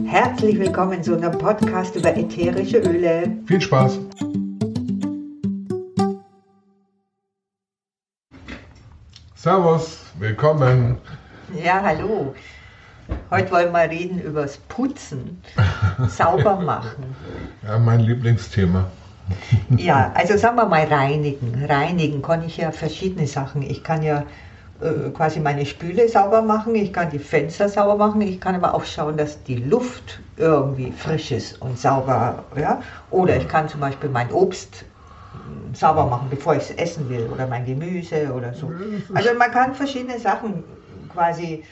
Herzlich willkommen zu unserem Podcast über ätherische Öle. Viel Spaß! Servus, willkommen. Ja, hallo. Heute wollen wir reden über das Putzen, sauber machen. Ja, mein Lieblingsthema. Ja, also sagen wir mal reinigen. Reinigen kann ich ja verschiedene Sachen. Ich kann ja äh, quasi meine Spüle sauber machen, ich kann die Fenster sauber machen, ich kann aber auch schauen, dass die Luft irgendwie frisch ist und sauber. Ja? Oder ich kann zum Beispiel mein Obst sauber machen, bevor ich es essen will oder mein Gemüse oder so. Also man kann verschiedene Sachen quasi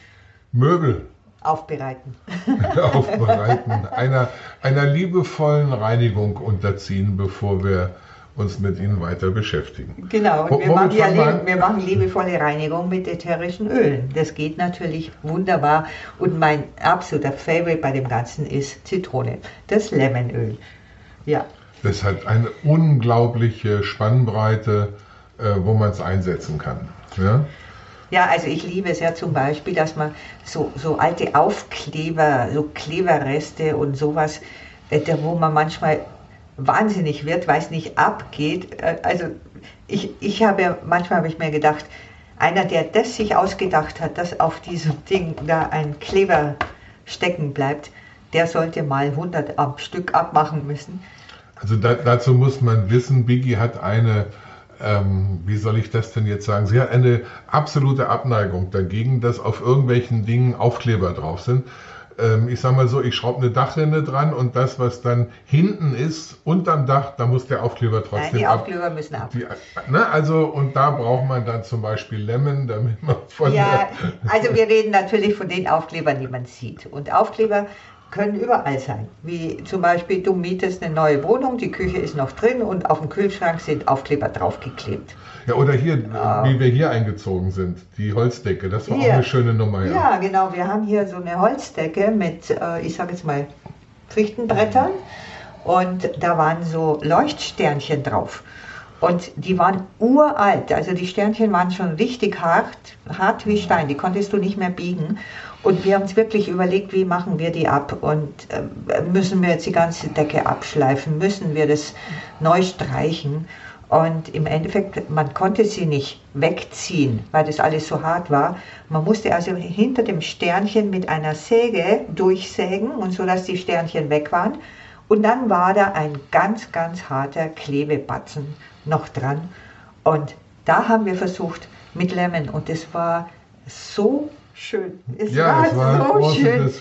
Möbel aufbereiten. aufbereiten, einer, einer liebevollen Reinigung unterziehen, bevor wir uns mit ihnen weiter beschäftigen. Genau, und wir machen, ja, wir machen liebevolle Reinigung mit ätherischen Ölen. Das geht natürlich wunderbar. Und mein absoluter Favorite bei dem Ganzen ist Zitrone, das Lemonöl. Ja. Das hat eine unglaubliche Spannbreite, äh, wo man es einsetzen kann. Ja? Ja, also ich liebe es ja zum Beispiel, dass man so, so alte Aufkleber, so Kleberreste und sowas, äh, wo man manchmal wahnsinnig wird, weil es nicht abgeht. Äh, also ich, ich habe manchmal habe ich mir gedacht, einer, der das sich ausgedacht hat, dass auf diesem Ding da ein Kleber stecken bleibt, der sollte mal 100 am Stück abmachen müssen. Also da, dazu muss man wissen, Biggie hat eine, ähm, wie soll ich das denn jetzt sagen, sie hat eine absolute Abneigung dagegen, dass auf irgendwelchen Dingen Aufkleber drauf sind. Ähm, ich sag mal so, ich schraube eine Dachrinne dran und das, was dann hinten ist, unterm Dach, da muss der Aufkleber trotzdem Nein, die Aufkleber ab. müssen ab. Die, ne, also, und da braucht man dann zum Beispiel Lemon, damit man von Ja, also wir reden natürlich von den Aufklebern, die man sieht. Und Aufkleber können überall sein. Wie zum Beispiel, du mietest eine neue Wohnung, die Küche ist noch drin und auf dem Kühlschrank sind Aufkleber draufgeklebt. Ja, oder hier, ja. wie wir hier eingezogen sind, die Holzdecke, das war hier. auch eine schöne Nummer. Ja. ja, genau, wir haben hier so eine Holzdecke mit, äh, ich sage jetzt mal, Fichtenbrettern und da waren so Leuchtsternchen drauf. Und die waren uralt, also die Sternchen waren schon richtig hart, hart wie Stein, die konntest du nicht mehr biegen. Und wir haben uns wirklich überlegt, wie machen wir die ab und äh, müssen wir jetzt die ganze Decke abschleifen, müssen wir das neu streichen. Und im Endeffekt, man konnte sie nicht wegziehen, weil das alles so hart war. Man musste also hinter dem Sternchen mit einer Säge durchsägen und so, dass die Sternchen weg waren. Und dann war da ein ganz, ganz harter Klebebatzen noch dran. Und da haben wir versucht mit Lemon und es war so schön. Es ja, war, war so schön.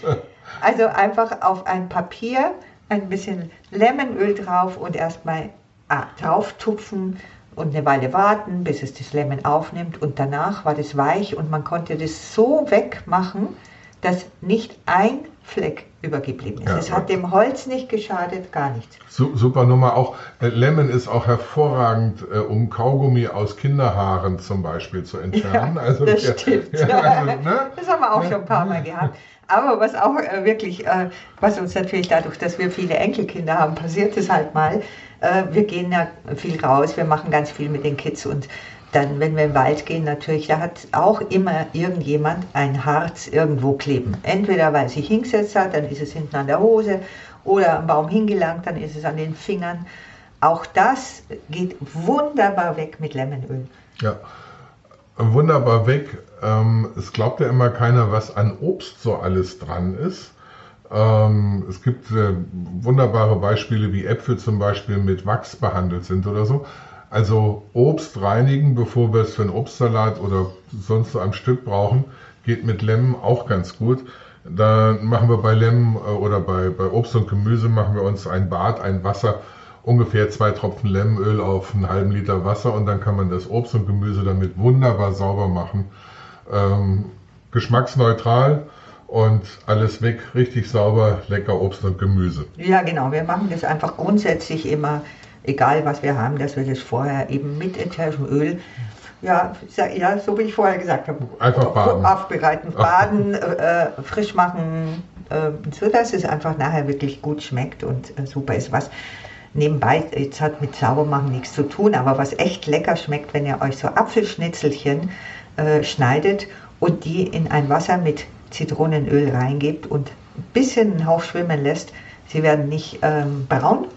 Also einfach auf ein Papier ein bisschen Lemonöl drauf und erstmal ah, drauf tupfen und eine Weile warten, bis es das Lemon aufnimmt. Und danach war das weich und man konnte das so wegmachen, dass nicht ein Fleck übergeblieben ist. Ja, es hat dem Holz nicht geschadet, gar nichts. Super Nummer. Auch äh, Lemon ist auch hervorragend, äh, um Kaugummi aus Kinderhaaren zum Beispiel zu entfernen. Ja, also, das ja, stimmt. Also, ne? Das haben wir auch schon ein paar Mal gehabt. Aber was auch äh, wirklich, äh, was uns natürlich dadurch, dass wir viele Enkelkinder haben, passiert es halt mal. Äh, wir gehen ja viel raus, wir machen ganz viel mit den Kids und dann, wenn wir im Wald gehen, natürlich, da hat auch immer irgendjemand ein Harz irgendwo kleben. Entweder weil es sich hingesetzt hat, dann ist es hinten an der Hose oder am Baum hingelangt, dann ist es an den Fingern. Auch das geht wunderbar weg mit Lemonöl. Ja, wunderbar weg. Ähm, es glaubt ja immer keiner, was an Obst so alles dran ist. Ähm, es gibt äh, wunderbare Beispiele, wie Äpfel zum Beispiel mit Wachs behandelt sind oder so. Also Obst reinigen, bevor wir es für einen Obstsalat oder sonst so am Stück brauchen, geht mit Lemon auch ganz gut. Da machen wir bei Lemon äh, oder bei, bei Obst und Gemüse machen wir uns ein Bad, ein Wasser, ungefähr zwei Tropfen Lemonöl auf einen halben Liter Wasser und dann kann man das Obst und Gemüse damit wunderbar sauber machen. Ähm, geschmacksneutral und alles weg, richtig sauber, lecker Obst und Gemüse. Ja, genau. Wir machen das einfach grundsätzlich immer egal was wir haben, dass wir das vorher eben mit ätherischem Öl, ja, ja, so wie ich vorher gesagt habe, einfach baden. aufbereiten, baden, äh, frisch machen, äh, so dass es einfach nachher wirklich gut schmeckt und äh, super ist. Was nebenbei, jetzt hat mit Saubermachen nichts zu tun, aber was echt lecker schmeckt, wenn ihr euch so Apfelschnitzelchen äh, schneidet und die in ein Wasser mit Zitronenöl reingebt und ein bisschen einen Hauch schwimmen lässt, sie werden nicht ähm, braun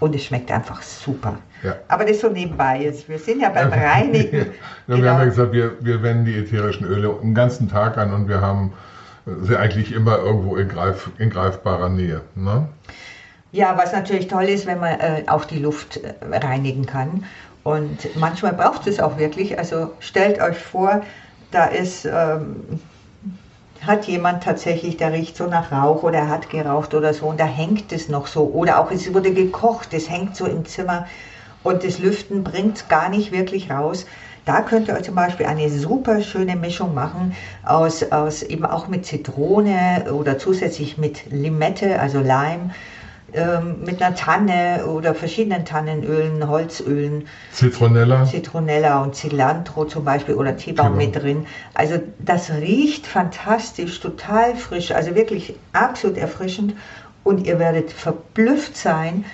und es schmeckt einfach super. Ja. Aber das so nebenbei jetzt. Wir sind ja beim Reinigen. ja, genau. Wir haben ja genau. gesagt, wir, wir wenden die ätherischen Öle den ganzen Tag an und wir haben sie eigentlich immer irgendwo in, greif, in greifbarer Nähe. Ne? Ja, was natürlich toll ist, wenn man äh, auch die Luft äh, reinigen kann. Und manchmal braucht es auch wirklich. Also stellt euch vor, da ist, ähm, hat jemand tatsächlich, der riecht so nach Rauch oder er hat geraucht oder so und da hängt es noch so. Oder auch es wurde gekocht, es hängt so im Zimmer und das Lüften bringt gar nicht wirklich raus. Da könnt ihr euch zum Beispiel eine super schöne Mischung machen aus, aus eben auch mit Zitrone oder zusätzlich mit Limette, also Lime, ähm, mit einer Tanne oder verschiedenen Tannenölen, Holzölen. Zitronella. Zitronella und Cilantro zum Beispiel oder Teebaum mit drin. Also das riecht fantastisch, total frisch, also wirklich absolut erfrischend und ihr werdet verblüfft sein,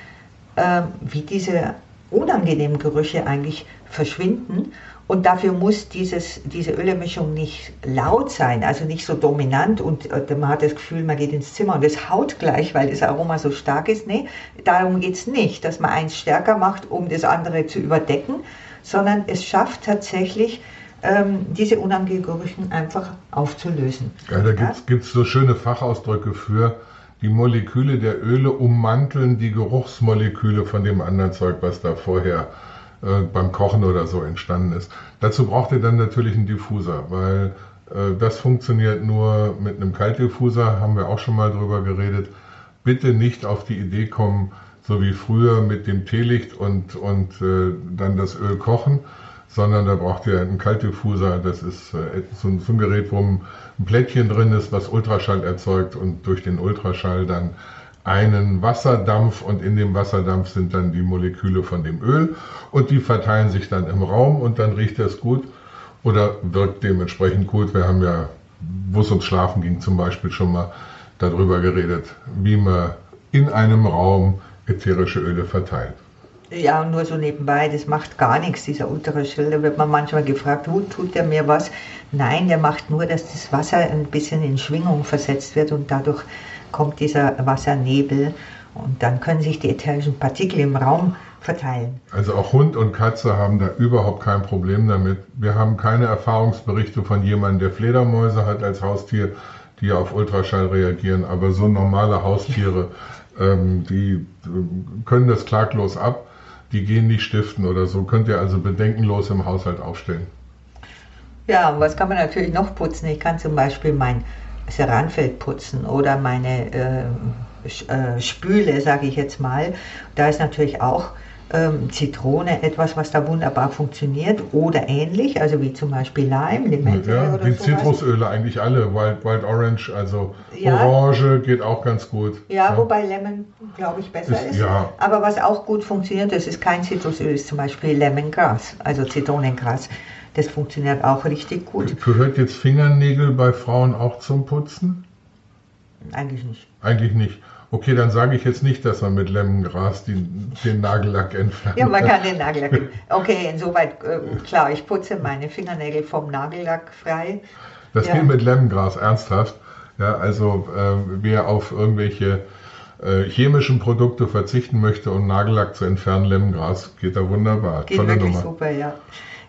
ähm, wie diese unangenehmen Gerüche eigentlich verschwinden. Und dafür muss dieses, diese Ölemischung nicht laut sein, also nicht so dominant und äh, man hat das Gefühl, man geht ins Zimmer und es haut gleich, weil das Aroma so stark ist. Nee, darum geht es nicht, dass man eins stärker macht, um das andere zu überdecken, sondern es schafft tatsächlich, ähm, diese unangenehmen Gerüche einfach aufzulösen. Ja, da gibt es so schöne Fachausdrücke für, die Moleküle der Öle ummanteln die Geruchsmoleküle von dem anderen Zeug, was da vorher äh, beim Kochen oder so entstanden ist. Dazu braucht ihr dann natürlich einen Diffuser, weil äh, das funktioniert nur mit einem Kaltdiffuser, haben wir auch schon mal drüber geredet. Bitte nicht auf die Idee kommen, so wie früher mit dem Teelicht und, und äh, dann das Öl kochen, sondern da braucht ihr einen Kaltdiffuser. Das ist äh, so, ein, so ein Gerät, wo ein Plättchen drin ist, was Ultraschall erzeugt und durch den Ultraschall dann einen Wasserdampf und in dem Wasserdampf sind dann die Moleküle von dem Öl und die verteilen sich dann im Raum und dann riecht das gut oder wirkt dementsprechend gut. Wir haben ja, wo es ums Schlafen ging, zum Beispiel schon mal darüber geredet, wie man in einem Raum ätherische Öle verteilt. Ja, nur so nebenbei, das macht gar nichts, dieser Ultraschall. Da wird man manchmal gefragt, wo tut der mir was? Nein, der macht nur, dass das Wasser ein bisschen in Schwingung versetzt wird und dadurch kommt dieser Wassernebel und dann können sich die ätherischen Partikel im Raum verteilen. Also auch Hund und Katze haben da überhaupt kein Problem damit. Wir haben keine Erfahrungsberichte von jemandem, der Fledermäuse hat als Haustier, die auf Ultraschall reagieren, aber so normale Haustiere, ähm, die äh, können das klaglos ab die gehen nicht stiften oder so. Könnt ihr also bedenkenlos im Haushalt aufstellen. Ja, was kann man natürlich noch putzen? Ich kann zum Beispiel mein Seranfeld putzen oder meine äh, äh, Spüle, sage ich jetzt mal. Da ist natürlich auch ähm, Zitrone etwas, was da wunderbar funktioniert oder ähnlich, also wie zum Beispiel Lime, Limette ja, oder Die sowas. Zitrusöle eigentlich alle, Wild, Wild Orange, also ja. Orange geht auch ganz gut. Ja, ja. wobei Lemon, glaube ich, besser ist. ist. Ja. Aber was auch gut funktioniert, das ist kein Zitrusöl, ist zum Beispiel Lemongras, also Zitronengras. Das funktioniert auch richtig gut. Gehört jetzt Fingernägel bei Frauen auch zum Putzen? Eigentlich nicht. Eigentlich nicht. Okay, dann sage ich jetzt nicht, dass man mit Lemongras den, den Nagellack entfernt. Ja, man kann den Nagellack. Okay, insoweit äh, klar, ich putze meine Fingernägel vom Nagellack frei. Das ja. geht mit Lemongras, ernsthaft. Ja, also äh, wer auf irgendwelche äh, chemischen Produkte verzichten möchte, um Nagellack zu entfernen, Lemongras geht da wunderbar. Geht Tolle wirklich Nummer. super, ja.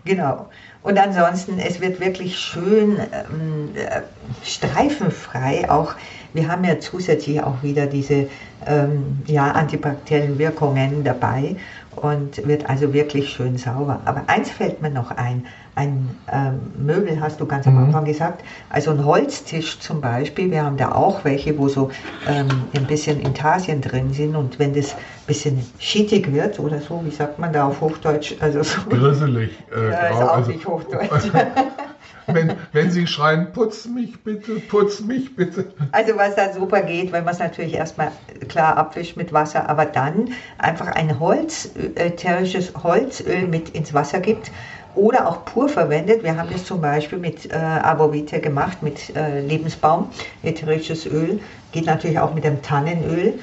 Genau. Und ansonsten, es wird wirklich schön ähm, äh, streifenfrei. Auch wir haben ja zusätzlich auch wieder diese ähm, ja, antibakteriellen Wirkungen dabei und wird also wirklich schön sauber. Aber eins fällt mir noch ein. Ein ähm, Möbel hast du ganz am mhm. Anfang gesagt, also ein Holztisch zum Beispiel. Wir haben da auch welche, wo so ähm, ein bisschen Intarsien drin sind und wenn das ein bisschen schittig wird oder so, wie sagt man da auf Hochdeutsch? Also so, Grisselig. Äh, ja, ist auch also, nicht Hochdeutsch. wenn, wenn Sie schreien, putz mich bitte, putz mich bitte. Also was dann super geht, wenn man es natürlich erstmal klar abwischt mit Wasser, aber dann einfach ein Holz, ätherisches Holzöl mit ins Wasser gibt oder auch pur verwendet. Wir haben das zum Beispiel mit äh, Arbovite gemacht, mit äh, Lebensbaum, ätherisches Öl. Geht natürlich auch mit dem Tannenöl.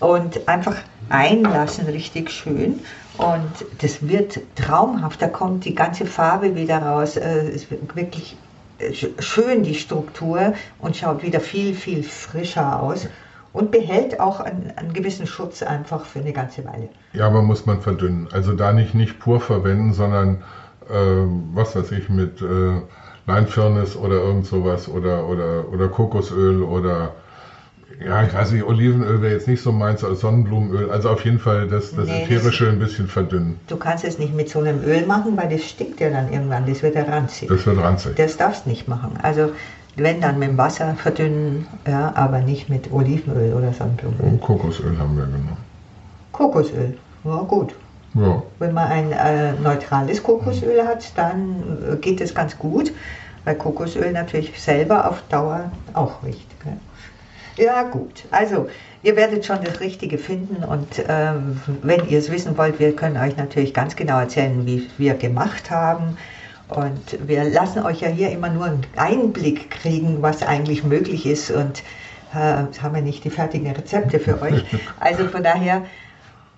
Und einfach einlassen, richtig schön. Und das wird traumhaft. Da kommt die ganze Farbe wieder raus. Äh, es wird wirklich schön die Struktur und schaut wieder viel, viel frischer aus und behält auch einen, einen, gewissen Schutz einfach für eine ganze Weile. Ja, aber muss man verdünnen. Also da nicht, nicht pur verwenden, sondern äh, was weiß ich mit äh, Leinfirnis oder irgend sowas oder, oder, oder Kokosöl oder ja, ich weiß nicht, Olivenöl wäre jetzt nicht so meins, als Sonnenblumenöl. Also auf jeden Fall das, das nee, ätherische ein bisschen verdünnen. Du kannst es nicht mit so einem Öl machen, weil das stinkt ja dann irgendwann, das wird ja ranzig. Das wird ranzig. Das darfst du nicht machen. Also wenn dann mit dem Wasser verdünnen, ja, aber nicht mit Olivenöl oder Sonnenblumenöl. Und Kokosöl haben wir genommen. Kokosöl, ja gut. Ja. Wenn man ein äh, neutrales Kokosöl hat, dann äh, geht es ganz gut, weil Kokosöl natürlich selber auf Dauer auch riecht. Gell? Ja, gut. Also, ihr werdet schon das Richtige finden und ähm, wenn ihr es wissen wollt, wir können euch natürlich ganz genau erzählen, wie wir gemacht haben. Und wir lassen euch ja hier immer nur einen Einblick kriegen, was eigentlich möglich ist und äh, haben ja nicht die fertigen Rezepte für euch. Also von daher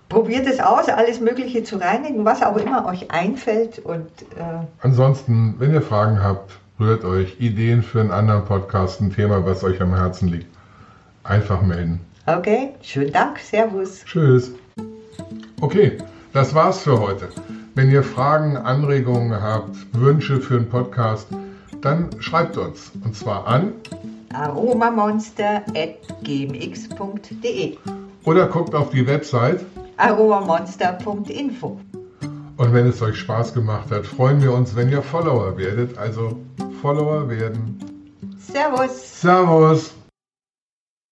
probiert es aus, alles Mögliche zu reinigen, was auch immer euch einfällt. Und, äh Ansonsten, wenn ihr Fragen habt, rührt euch Ideen für einen anderen Podcast, ein Thema, was euch am Herzen liegt einfach melden. Okay, schönen Dank, Servus. Tschüss. Okay, das war's für heute. Wenn ihr Fragen, Anregungen habt, Wünsche für einen Podcast, dann schreibt uns und zwar an aromamonster.gmx.de oder guckt auf die Website aromamonster.info. Und wenn es euch Spaß gemacht hat, freuen wir uns, wenn ihr Follower werdet. Also Follower werden. Servus. Servus.